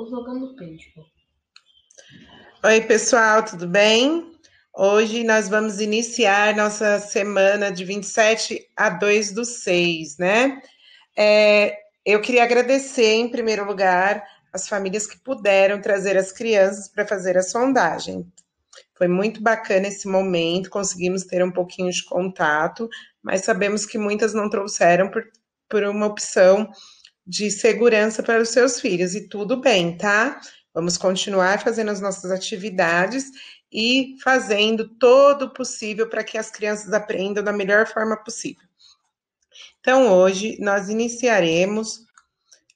Ou jogando paintball. Oi, pessoal, tudo bem? Hoje nós vamos iniciar nossa semana de 27 a 2 do 6, né? É, eu queria agradecer, em primeiro lugar, as famílias que puderam trazer as crianças para fazer a sondagem. Foi muito bacana esse momento, conseguimos ter um pouquinho de contato, mas sabemos que muitas não trouxeram por, por uma opção de segurança para os seus filhos, e tudo bem, tá? Vamos continuar fazendo as nossas atividades e fazendo todo o possível para que as crianças aprendam da melhor forma possível. Então, hoje nós iniciaremos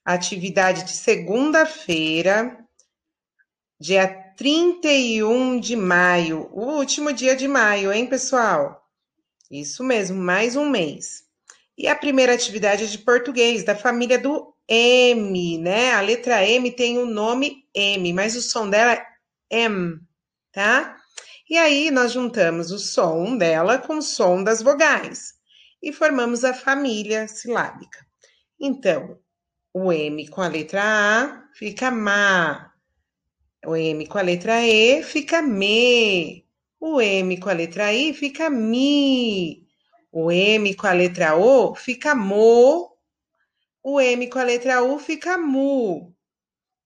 a atividade de segunda-feira, dia 31 de maio, o último dia de maio, hein, pessoal? Isso mesmo, mais um mês. E a primeira atividade é de português, da família do M, né? A letra M tem o nome M, mas o som dela é M, tá? E aí nós juntamos o som dela com o som das vogais e formamos a família silábica. Então, o M com a letra A fica ma. O M com a letra E fica me. O M com a letra I fica mi. O M com a letra O fica mo. O M com a letra U fica mu.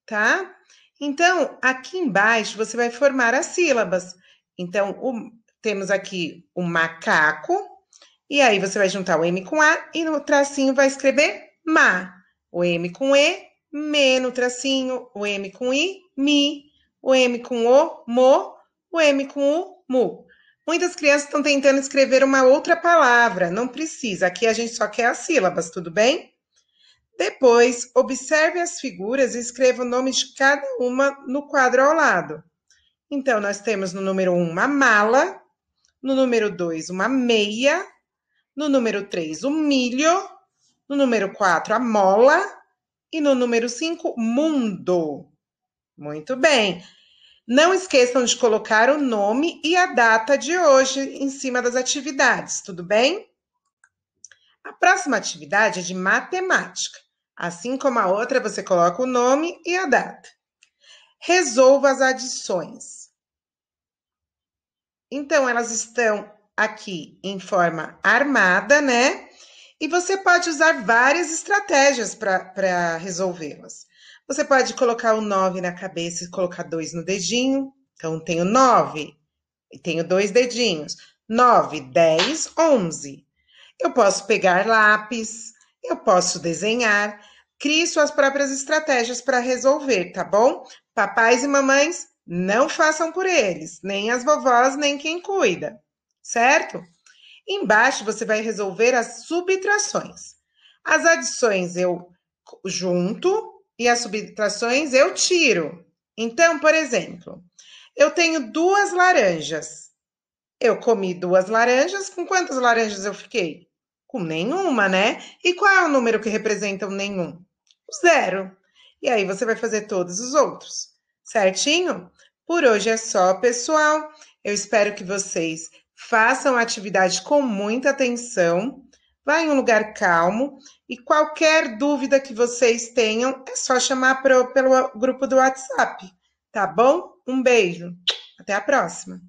Tá? Então, aqui embaixo você vai formar as sílabas. Então, o, temos aqui o macaco. E aí você vai juntar o M com A e no tracinho vai escrever ma. O M com E, me no tracinho. O M com I, mi. O M com O, mo. O M com U, mu. Muitas crianças estão tentando escrever uma outra palavra, não precisa, aqui a gente só quer as sílabas, tudo bem? Depois, observe as figuras e escreva o nome de cada uma no quadro ao lado. Então, nós temos no número 1 uma mala, no número 2 uma meia, no número 3 o milho, no número 4 a mola e no número 5 mundo. Muito bem. Não esqueçam de colocar o nome e a data de hoje em cima das atividades, tudo bem? A próxima atividade é de matemática. Assim como a outra, você coloca o nome e a data. Resolva as adições. Então, elas estão aqui em forma armada, né? E você pode usar várias estratégias para resolvê-las. Você pode colocar o 9 na cabeça e colocar dois no dedinho. Então, tenho 9 e tenho dois dedinhos. 9, 10, 11. Eu posso pegar lápis, eu posso desenhar. Crie suas próprias estratégias para resolver, tá bom? Papais e mamães, não façam por eles, nem as vovós, nem quem cuida, certo? Embaixo você vai resolver as subtrações. As adições eu junto e as subtrações eu tiro. Então, por exemplo, eu tenho duas laranjas. Eu comi duas laranjas, com quantas laranjas eu fiquei? Com nenhuma, né? E qual é o número que representa o nenhum? O zero. E aí você vai fazer todos os outros, certinho? Por hoje é só, pessoal. Eu espero que vocês façam a atividade com muita atenção Vá em um lugar calmo e qualquer dúvida que vocês tenham é só chamar pro, pelo grupo do WhatsApp, tá bom? Um beijo, até a próxima.